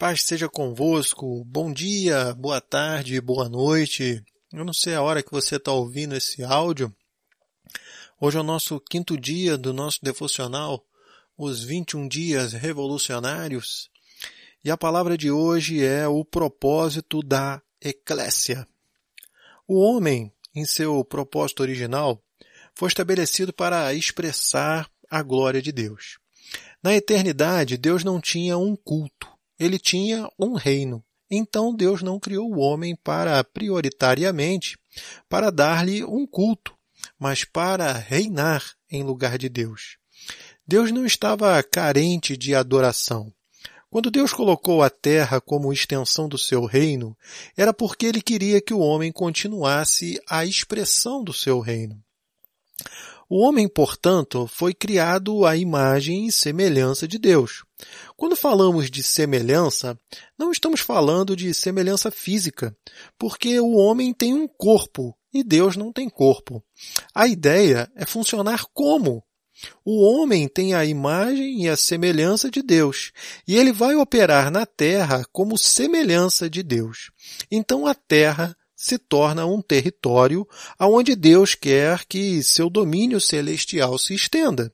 Paz seja convosco. Bom dia, boa tarde, boa noite. Eu não sei a hora que você está ouvindo esse áudio. Hoje é o nosso quinto dia do nosso devocional, os 21 dias revolucionários. E a palavra de hoje é o propósito da eclésia. O homem, em seu propósito original, foi estabelecido para expressar a glória de Deus. Na eternidade, Deus não tinha um culto ele tinha um reino. Então Deus não criou o homem para prioritariamente para dar-lhe um culto, mas para reinar em lugar de Deus. Deus não estava carente de adoração. Quando Deus colocou a terra como extensão do seu reino, era porque ele queria que o homem continuasse a expressão do seu reino. O homem, portanto, foi criado à imagem e semelhança de Deus. Quando falamos de semelhança, não estamos falando de semelhança física, porque o homem tem um corpo e Deus não tem corpo. A ideia é funcionar como? O homem tem a imagem e a semelhança de Deus, e ele vai operar na terra como semelhança de Deus. Então a terra se torna um território aonde Deus quer que seu domínio celestial se estenda.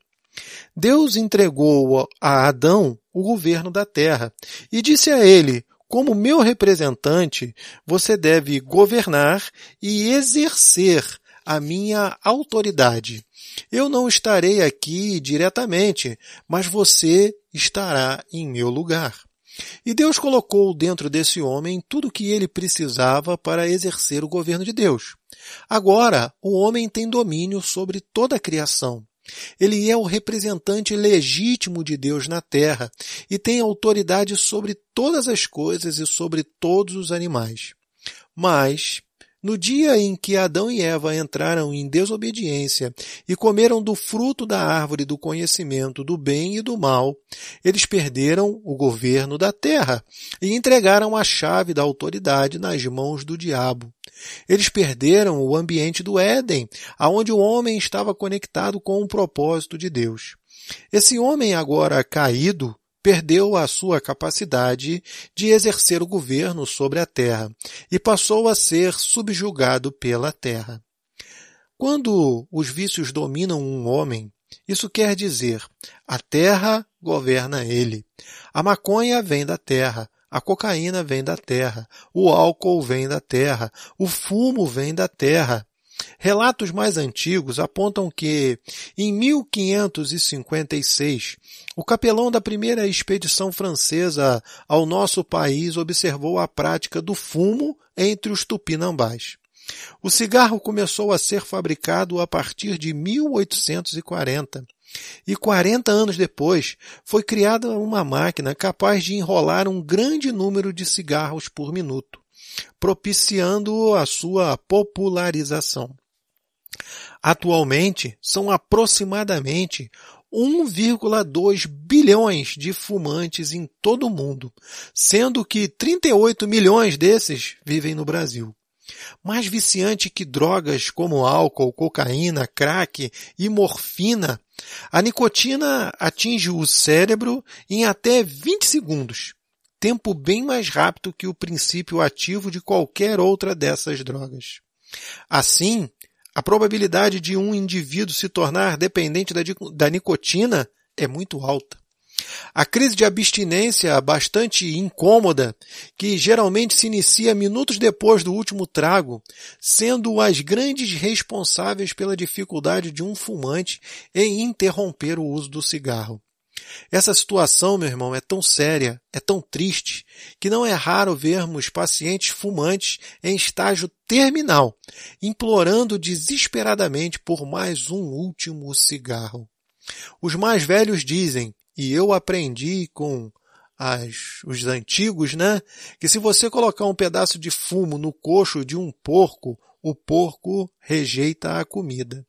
Deus entregou a Adão o governo da terra e disse a ele: como meu representante, você deve governar e exercer a minha autoridade. Eu não estarei aqui diretamente, mas você estará em meu lugar. E Deus colocou dentro desse homem tudo o que ele precisava para exercer o governo de Deus. Agora, o homem tem domínio sobre toda a criação. Ele é o representante legítimo de Deus na terra e tem autoridade sobre todas as coisas e sobre todos os animais. Mas no dia em que Adão e Eva entraram em desobediência e comeram do fruto da árvore do conhecimento do bem e do mal, eles perderam o governo da terra e entregaram a chave da autoridade nas mãos do diabo. Eles perderam o ambiente do Éden, aonde o homem estava conectado com o propósito de Deus. Esse homem agora caído perdeu a sua capacidade de exercer o governo sobre a terra e passou a ser subjugado pela terra. Quando os vícios dominam um homem, isso quer dizer a terra governa ele. A maconha vem da terra, a cocaína vem da terra, o álcool vem da terra, o fumo vem da terra. Relatos mais antigos apontam que, em 1556, o capelão da primeira expedição francesa ao nosso país observou a prática do fumo entre os tupinambás. O cigarro começou a ser fabricado a partir de 1840 e 40 anos depois foi criada uma máquina capaz de enrolar um grande número de cigarros por minuto propiciando a sua popularização. Atualmente, são aproximadamente 1,2 bilhões de fumantes em todo o mundo, sendo que 38 milhões desses vivem no Brasil. Mais viciante que drogas como álcool, cocaína, crack e morfina, a nicotina atinge o cérebro em até 20 segundos, tempo bem mais rápido que o princípio ativo de qualquer outra dessas drogas. Assim, a probabilidade de um indivíduo se tornar dependente da, da nicotina é muito alta. A crise de abstinência bastante incômoda, que geralmente se inicia minutos depois do último trago, sendo as grandes responsáveis pela dificuldade de um fumante em interromper o uso do cigarro. Essa situação, meu irmão, é tão séria, é tão triste, que não é raro vermos pacientes fumantes em estágio terminal, implorando desesperadamente por mais um último cigarro. Os mais velhos dizem, e eu aprendi com as, os antigos, né? Que se você colocar um pedaço de fumo no coxo de um porco, o porco rejeita a comida.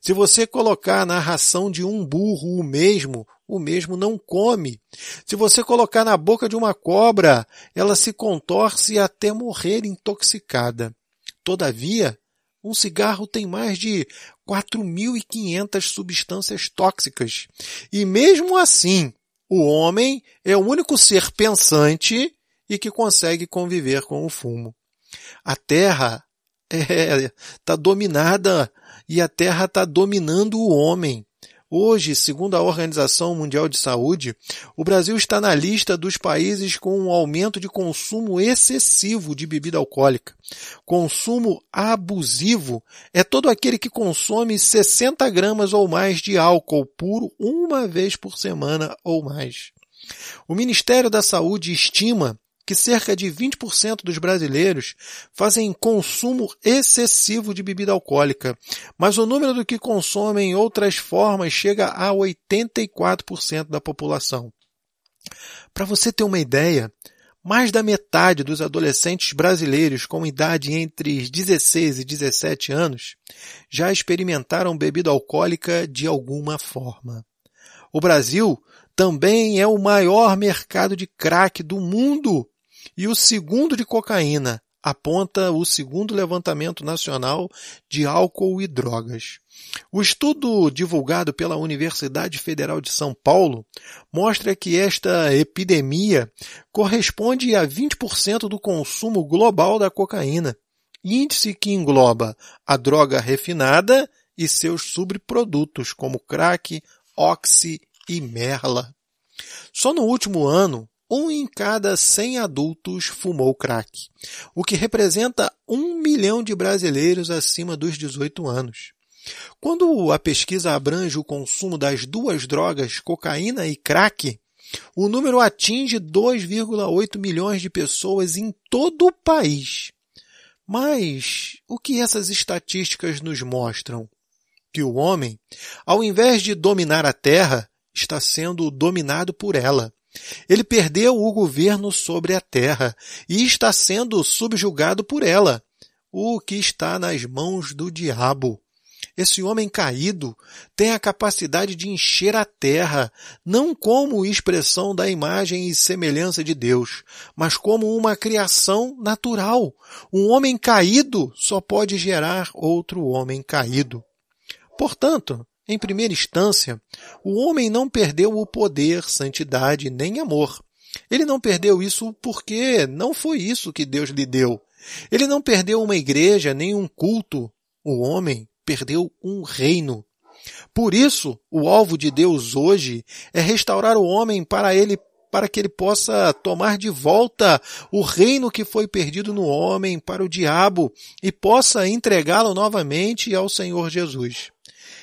Se você colocar na ração de um burro o mesmo, o mesmo não come. Se você colocar na boca de uma cobra, ela se contorce até morrer intoxicada. Todavia, um cigarro tem mais de 4.500 substâncias tóxicas. E mesmo assim, o homem é o único ser pensante e que consegue conviver com o fumo. A Terra está é, tá dominada e a Terra está dominando o homem. Hoje, segundo a Organização Mundial de Saúde, o Brasil está na lista dos países com um aumento de consumo excessivo de bebida alcoólica. Consumo abusivo é todo aquele que consome 60 gramas ou mais de álcool puro uma vez por semana ou mais. O Ministério da Saúde estima que cerca de 20% dos brasileiros fazem consumo excessivo de bebida alcoólica, mas o número do que consomem em outras formas chega a 84% da população. Para você ter uma ideia, mais da metade dos adolescentes brasileiros com idade entre 16 e 17 anos já experimentaram bebida alcoólica de alguma forma. O Brasil também é o maior mercado de crack do mundo e o segundo de cocaína, aponta o segundo levantamento nacional de álcool e drogas. O estudo divulgado pela Universidade Federal de São Paulo mostra que esta epidemia corresponde a 20% do consumo global da cocaína, índice que engloba a droga refinada e seus subprodutos como crack, oxi e merla. Só no último ano, um em cada 100 adultos fumou crack, o que representa um milhão de brasileiros acima dos 18 anos. Quando a pesquisa abrange o consumo das duas drogas, cocaína e crack, o número atinge 2,8 milhões de pessoas em todo o país. Mas o que essas estatísticas nos mostram? Que o homem, ao invés de dominar a terra, está sendo dominado por ela. Ele perdeu o governo sobre a terra e está sendo subjugado por ela, o que está nas mãos do diabo. Esse homem caído tem a capacidade de encher a terra, não como expressão da imagem e semelhança de Deus, mas como uma criação natural. Um homem caído só pode gerar outro homem caído. Portanto, em primeira instância, o homem não perdeu o poder, santidade nem amor. Ele não perdeu isso porque não foi isso que Deus lhe deu. Ele não perdeu uma igreja nem um culto. O homem perdeu um reino. Por isso, o alvo de Deus hoje é restaurar o homem para ele para que ele possa tomar de volta o reino que foi perdido no homem para o diabo e possa entregá-lo novamente ao Senhor Jesus.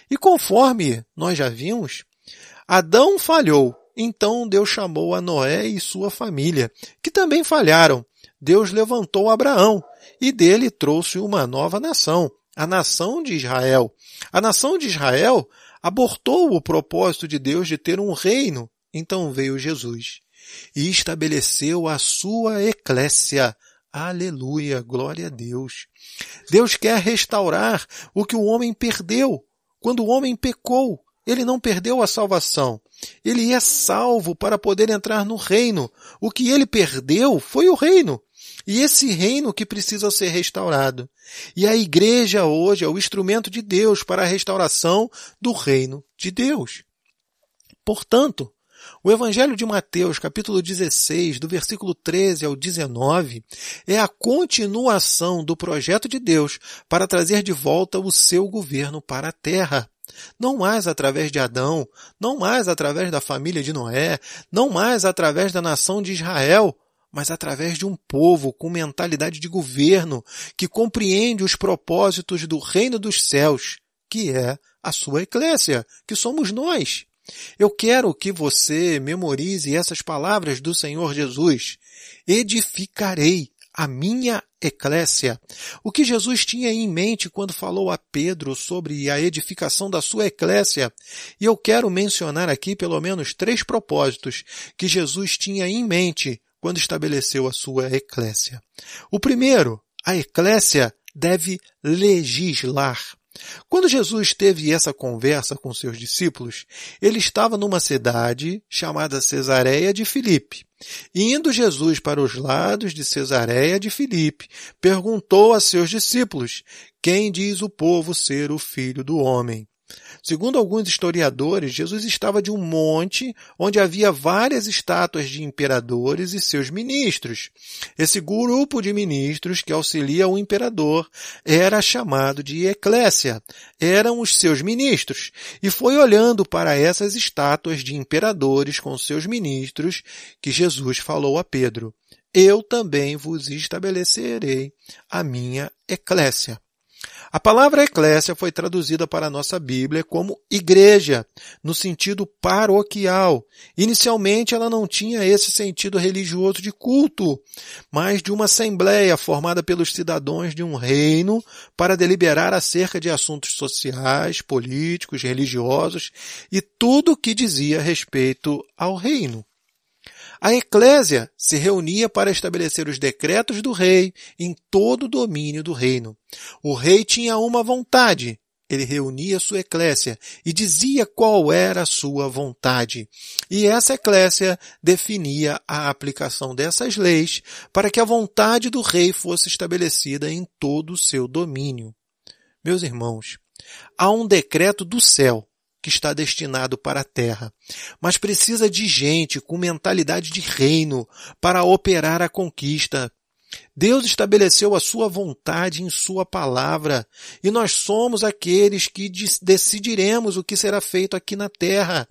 E conforme nós já vimos, Adão falhou. Então Deus chamou a Noé e sua família, que também falharam. Deus levantou Abraão e dele trouxe uma nova nação, a nação de Israel. A nação de Israel abortou o propósito de Deus de ter um reino. Então veio Jesus e estabeleceu a sua eclésia. Aleluia, glória a Deus. Deus quer restaurar o que o homem perdeu. Quando o homem pecou, ele não perdeu a salvação. Ele é salvo para poder entrar no reino. O que ele perdeu foi o reino. E esse reino que precisa ser restaurado. E a igreja hoje é o instrumento de Deus para a restauração do reino de Deus. Portanto, o Evangelho de Mateus, capítulo 16, do versículo 13 ao 19, é a continuação do projeto de Deus para trazer de volta o seu governo para a terra. Não mais através de Adão, não mais através da família de Noé, não mais através da nação de Israel, mas através de um povo com mentalidade de governo que compreende os propósitos do reino dos céus, que é a sua eclésia, que somos nós. Eu quero que você memorize essas palavras do Senhor Jesus. Edificarei a minha eclésia. O que Jesus tinha em mente quando falou a Pedro sobre a edificação da sua eclésia. E eu quero mencionar aqui pelo menos três propósitos que Jesus tinha em mente quando estabeleceu a sua eclésia. O primeiro, a eclésia deve legislar. Quando Jesus teve essa conversa com seus discípulos, ele estava numa cidade chamada Cesareia de Filipe. Indo Jesus para os lados de Cesareia de Filipe, perguntou a seus discípulos: Quem diz o povo ser o filho do homem? Segundo alguns historiadores, Jesus estava de um monte onde havia várias estátuas de imperadores e seus ministros. Esse grupo de ministros que auxilia o imperador era chamado de eclésia. Eram os seus ministros. E foi olhando para essas estátuas de imperadores com seus ministros que Jesus falou a Pedro: Eu também vos estabelecerei a minha eclésia. A palavra eclésia foi traduzida para a nossa Bíblia como igreja, no sentido paroquial. Inicialmente ela não tinha esse sentido religioso de culto, mas de uma assembleia formada pelos cidadãos de um reino para deliberar acerca de assuntos sociais, políticos, religiosos e tudo o que dizia respeito ao reino. A eclésia se reunia para estabelecer os decretos do rei em todo o domínio do reino. O rei tinha uma vontade. Ele reunia sua eclésia e dizia qual era a sua vontade. E essa eclésia definia a aplicação dessas leis para que a vontade do rei fosse estabelecida em todo o seu domínio. Meus irmãos, há um decreto do céu que está destinado para a terra, mas precisa de gente com mentalidade de reino para operar a conquista. Deus estabeleceu a sua vontade em sua palavra, e nós somos aqueles que decidiremos o que será feito aqui na terra.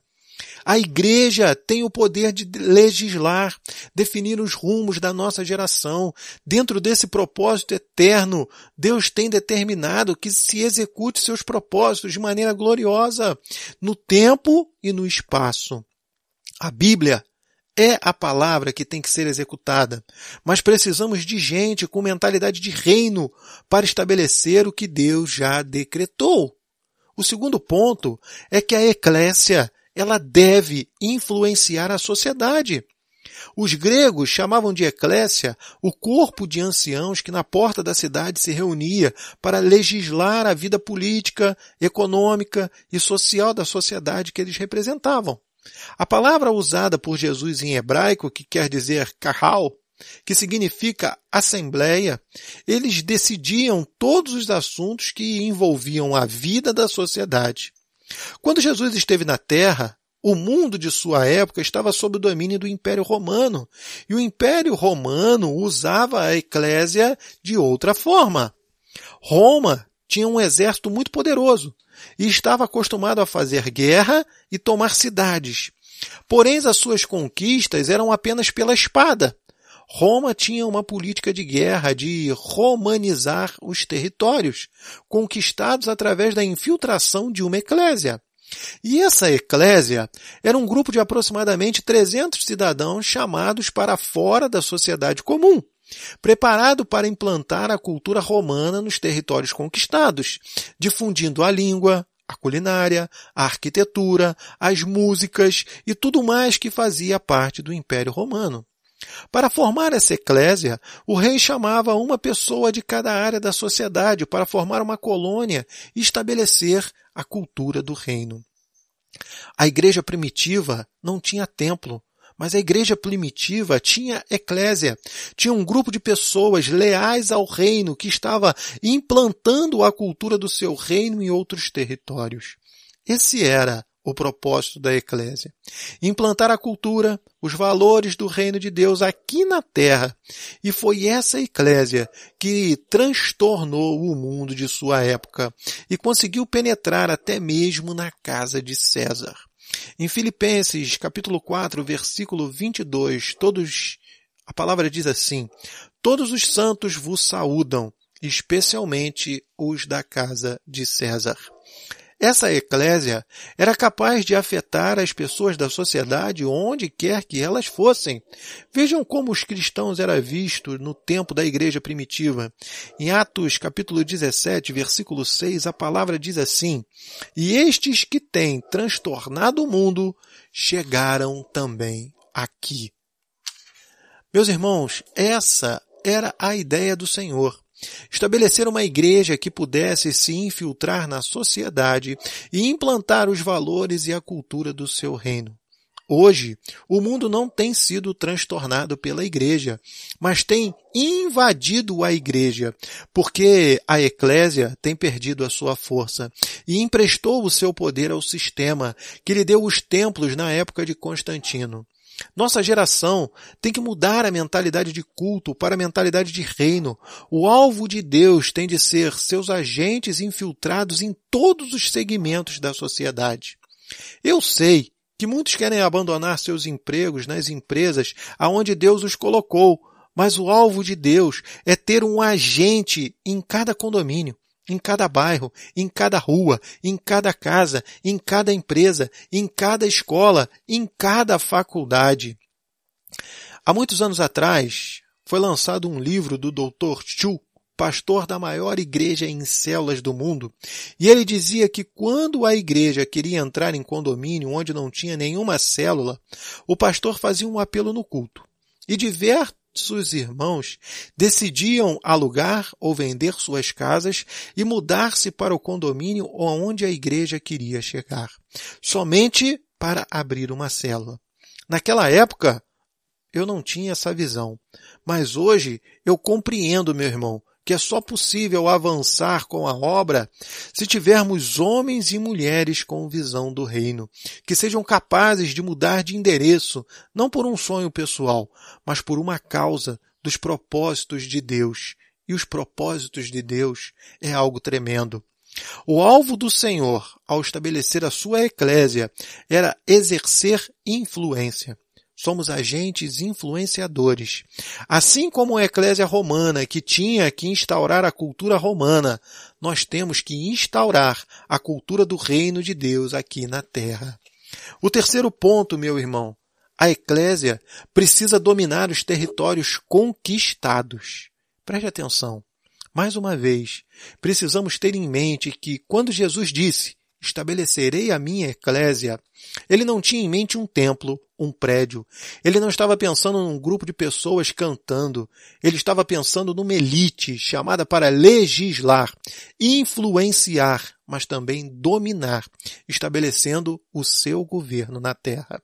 A igreja tem o poder de legislar, definir os rumos da nossa geração. Dentro desse propósito eterno, Deus tem determinado que se execute seus propósitos de maneira gloriosa, no tempo e no espaço. A Bíblia é a palavra que tem que ser executada, mas precisamos de gente com mentalidade de reino para estabelecer o que Deus já decretou. O segundo ponto é que a eclésia ela deve influenciar a sociedade. Os gregos chamavam de eclésia o corpo de anciãos que na porta da cidade se reunia para legislar a vida política, econômica e social da sociedade que eles representavam. A palavra usada por Jesus em hebraico, que quer dizer kahal, que significa assembleia, eles decidiam todos os assuntos que envolviam a vida da sociedade. Quando Jesus esteve na Terra, o mundo de sua época estava sob o domínio do Império Romano, e o Império Romano usava a eclésia de outra forma. Roma tinha um exército muito poderoso e estava acostumado a fazer guerra e tomar cidades. Porém, as suas conquistas eram apenas pela espada. Roma tinha uma política de guerra de romanizar os territórios, conquistados através da infiltração de uma eclésia. E essa eclésia era um grupo de aproximadamente 300 cidadãos chamados para fora da sociedade comum, preparado para implantar a cultura romana nos territórios conquistados, difundindo a língua, a culinária, a arquitetura, as músicas e tudo mais que fazia parte do Império Romano. Para formar essa eclésia, o rei chamava uma pessoa de cada área da sociedade para formar uma colônia e estabelecer a cultura do reino. A igreja primitiva não tinha templo, mas a igreja primitiva tinha eclésia, tinha um grupo de pessoas leais ao reino que estava implantando a cultura do seu reino em outros territórios. Esse era o propósito da eclésia. Implantar a cultura, os valores do reino de Deus aqui na terra. E foi essa eclésia que transtornou o mundo de sua época e conseguiu penetrar até mesmo na casa de César. Em Filipenses, capítulo 4, versículo 22, todos a palavra diz assim: Todos os santos vos saúdam, especialmente os da casa de César. Essa eclésia era capaz de afetar as pessoas da sociedade onde quer que elas fossem. Vejam como os cristãos eram vistos no tempo da igreja primitiva. Em Atos capítulo 17, versículo 6, a palavra diz assim, E estes que têm transtornado o mundo chegaram também aqui. Meus irmãos, essa era a ideia do Senhor. Estabelecer uma igreja que pudesse se infiltrar na sociedade e implantar os valores e a cultura do seu reino. Hoje, o mundo não tem sido transtornado pela igreja, mas tem invadido a igreja, porque a eclésia tem perdido a sua força e emprestou o seu poder ao sistema que lhe deu os templos na época de Constantino. Nossa geração tem que mudar a mentalidade de culto para a mentalidade de reino. O alvo de Deus tem de ser seus agentes infiltrados em todos os segmentos da sociedade. Eu sei que muitos querem abandonar seus empregos nas empresas aonde Deus os colocou, mas o alvo de Deus é ter um agente em cada condomínio, em cada bairro, em cada rua, em cada casa, em cada empresa, em cada escola, em cada faculdade. Há muitos anos atrás, foi lançado um livro do Dr. Chu, pastor da maior igreja em células do mundo, e ele dizia que quando a igreja queria entrar em condomínio onde não tinha nenhuma célula, o pastor fazia um apelo no culto. E diversos irmãos decidiam alugar ou vender suas casas e mudar-se para o condomínio onde a igreja queria chegar, somente para abrir uma célula. Naquela época, eu não tinha essa visão. Mas hoje eu compreendo, meu irmão, que é só possível avançar com a obra se tivermos homens e mulheres com visão do reino, que sejam capazes de mudar de endereço, não por um sonho pessoal, mas por uma causa dos propósitos de Deus. E os propósitos de Deus é algo tremendo. O alvo do Senhor, ao estabelecer a sua eclésia, era exercer influência. Somos agentes influenciadores. Assim como a Eclésia Romana, que tinha que instaurar a cultura romana, nós temos que instaurar a cultura do reino de Deus aqui na terra. O terceiro ponto, meu irmão, a Eclésia precisa dominar os territórios conquistados. Preste atenção. Mais uma vez, precisamos ter em mente que quando Jesus disse estabelecerei a minha eclésia. Ele não tinha em mente um templo, um prédio. Ele não estava pensando num grupo de pessoas cantando. Ele estava pensando numa elite chamada para legislar, influenciar, mas também dominar, estabelecendo o seu governo na terra.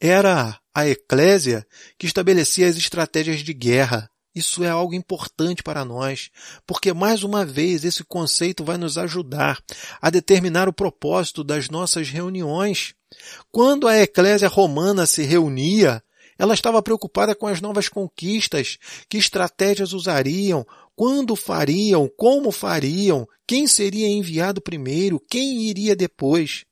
Era a eclésia que estabelecia as estratégias de guerra, isso é algo importante para nós, porque mais uma vez esse conceito vai nos ajudar a determinar o propósito das nossas reuniões. Quando a Eclésia Romana se reunia, ela estava preocupada com as novas conquistas, que estratégias usariam, quando fariam, como fariam, quem seria enviado primeiro, quem iria depois.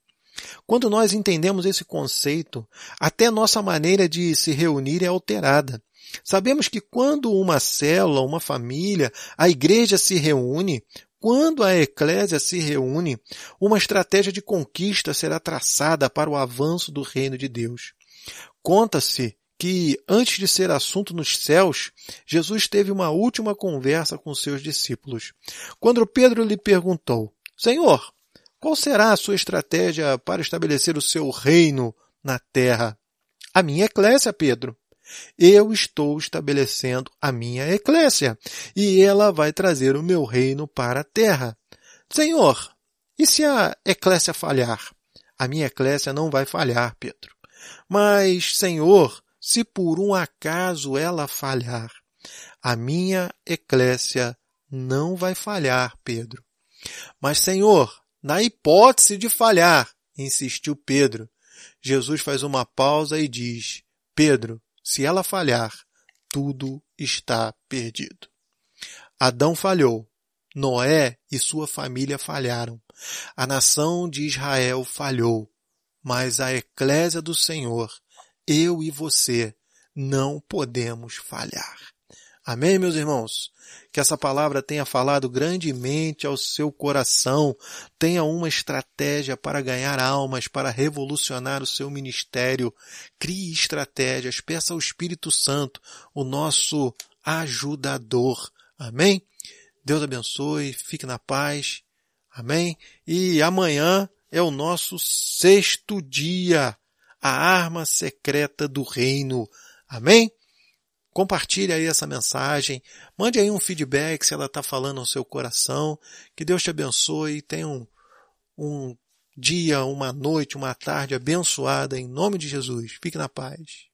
Quando nós entendemos esse conceito, até nossa maneira de se reunir é alterada. Sabemos que quando uma célula, uma família, a igreja se reúne, quando a eclésia se reúne, uma estratégia de conquista será traçada para o avanço do reino de Deus. Conta-se que, antes de ser assunto nos céus, Jesus teve uma última conversa com seus discípulos. Quando Pedro lhe perguntou, Senhor, qual será a sua estratégia para estabelecer o seu reino na terra? A minha eclésia, Pedro. Eu estou estabelecendo a minha eclésia e ela vai trazer o meu reino para a terra. Senhor, e se a eclésia falhar? A minha eclésia não vai falhar, Pedro. Mas, Senhor, se por um acaso ela falhar, a minha eclésia não vai falhar, Pedro. Mas, Senhor, na hipótese de falhar, insistiu Pedro, Jesus faz uma pausa e diz, Pedro, se ela falhar, tudo está perdido. Adão falhou. Noé e sua família falharam. A nação de Israel falhou. Mas a eclésia do Senhor, eu e você, não podemos falhar. Amém, meus irmãos? Que essa palavra tenha falado grandemente ao seu coração, tenha uma estratégia para ganhar almas, para revolucionar o seu ministério. Crie estratégias, peça ao Espírito Santo, o nosso ajudador. Amém? Deus abençoe, fique na paz. Amém? E amanhã é o nosso sexto dia, a arma secreta do reino. Amém? Compartilhe aí essa mensagem, mande aí um feedback se ela está falando ao seu coração. Que Deus te abençoe e tenha um, um dia, uma noite, uma tarde abençoada em nome de Jesus. Fique na paz.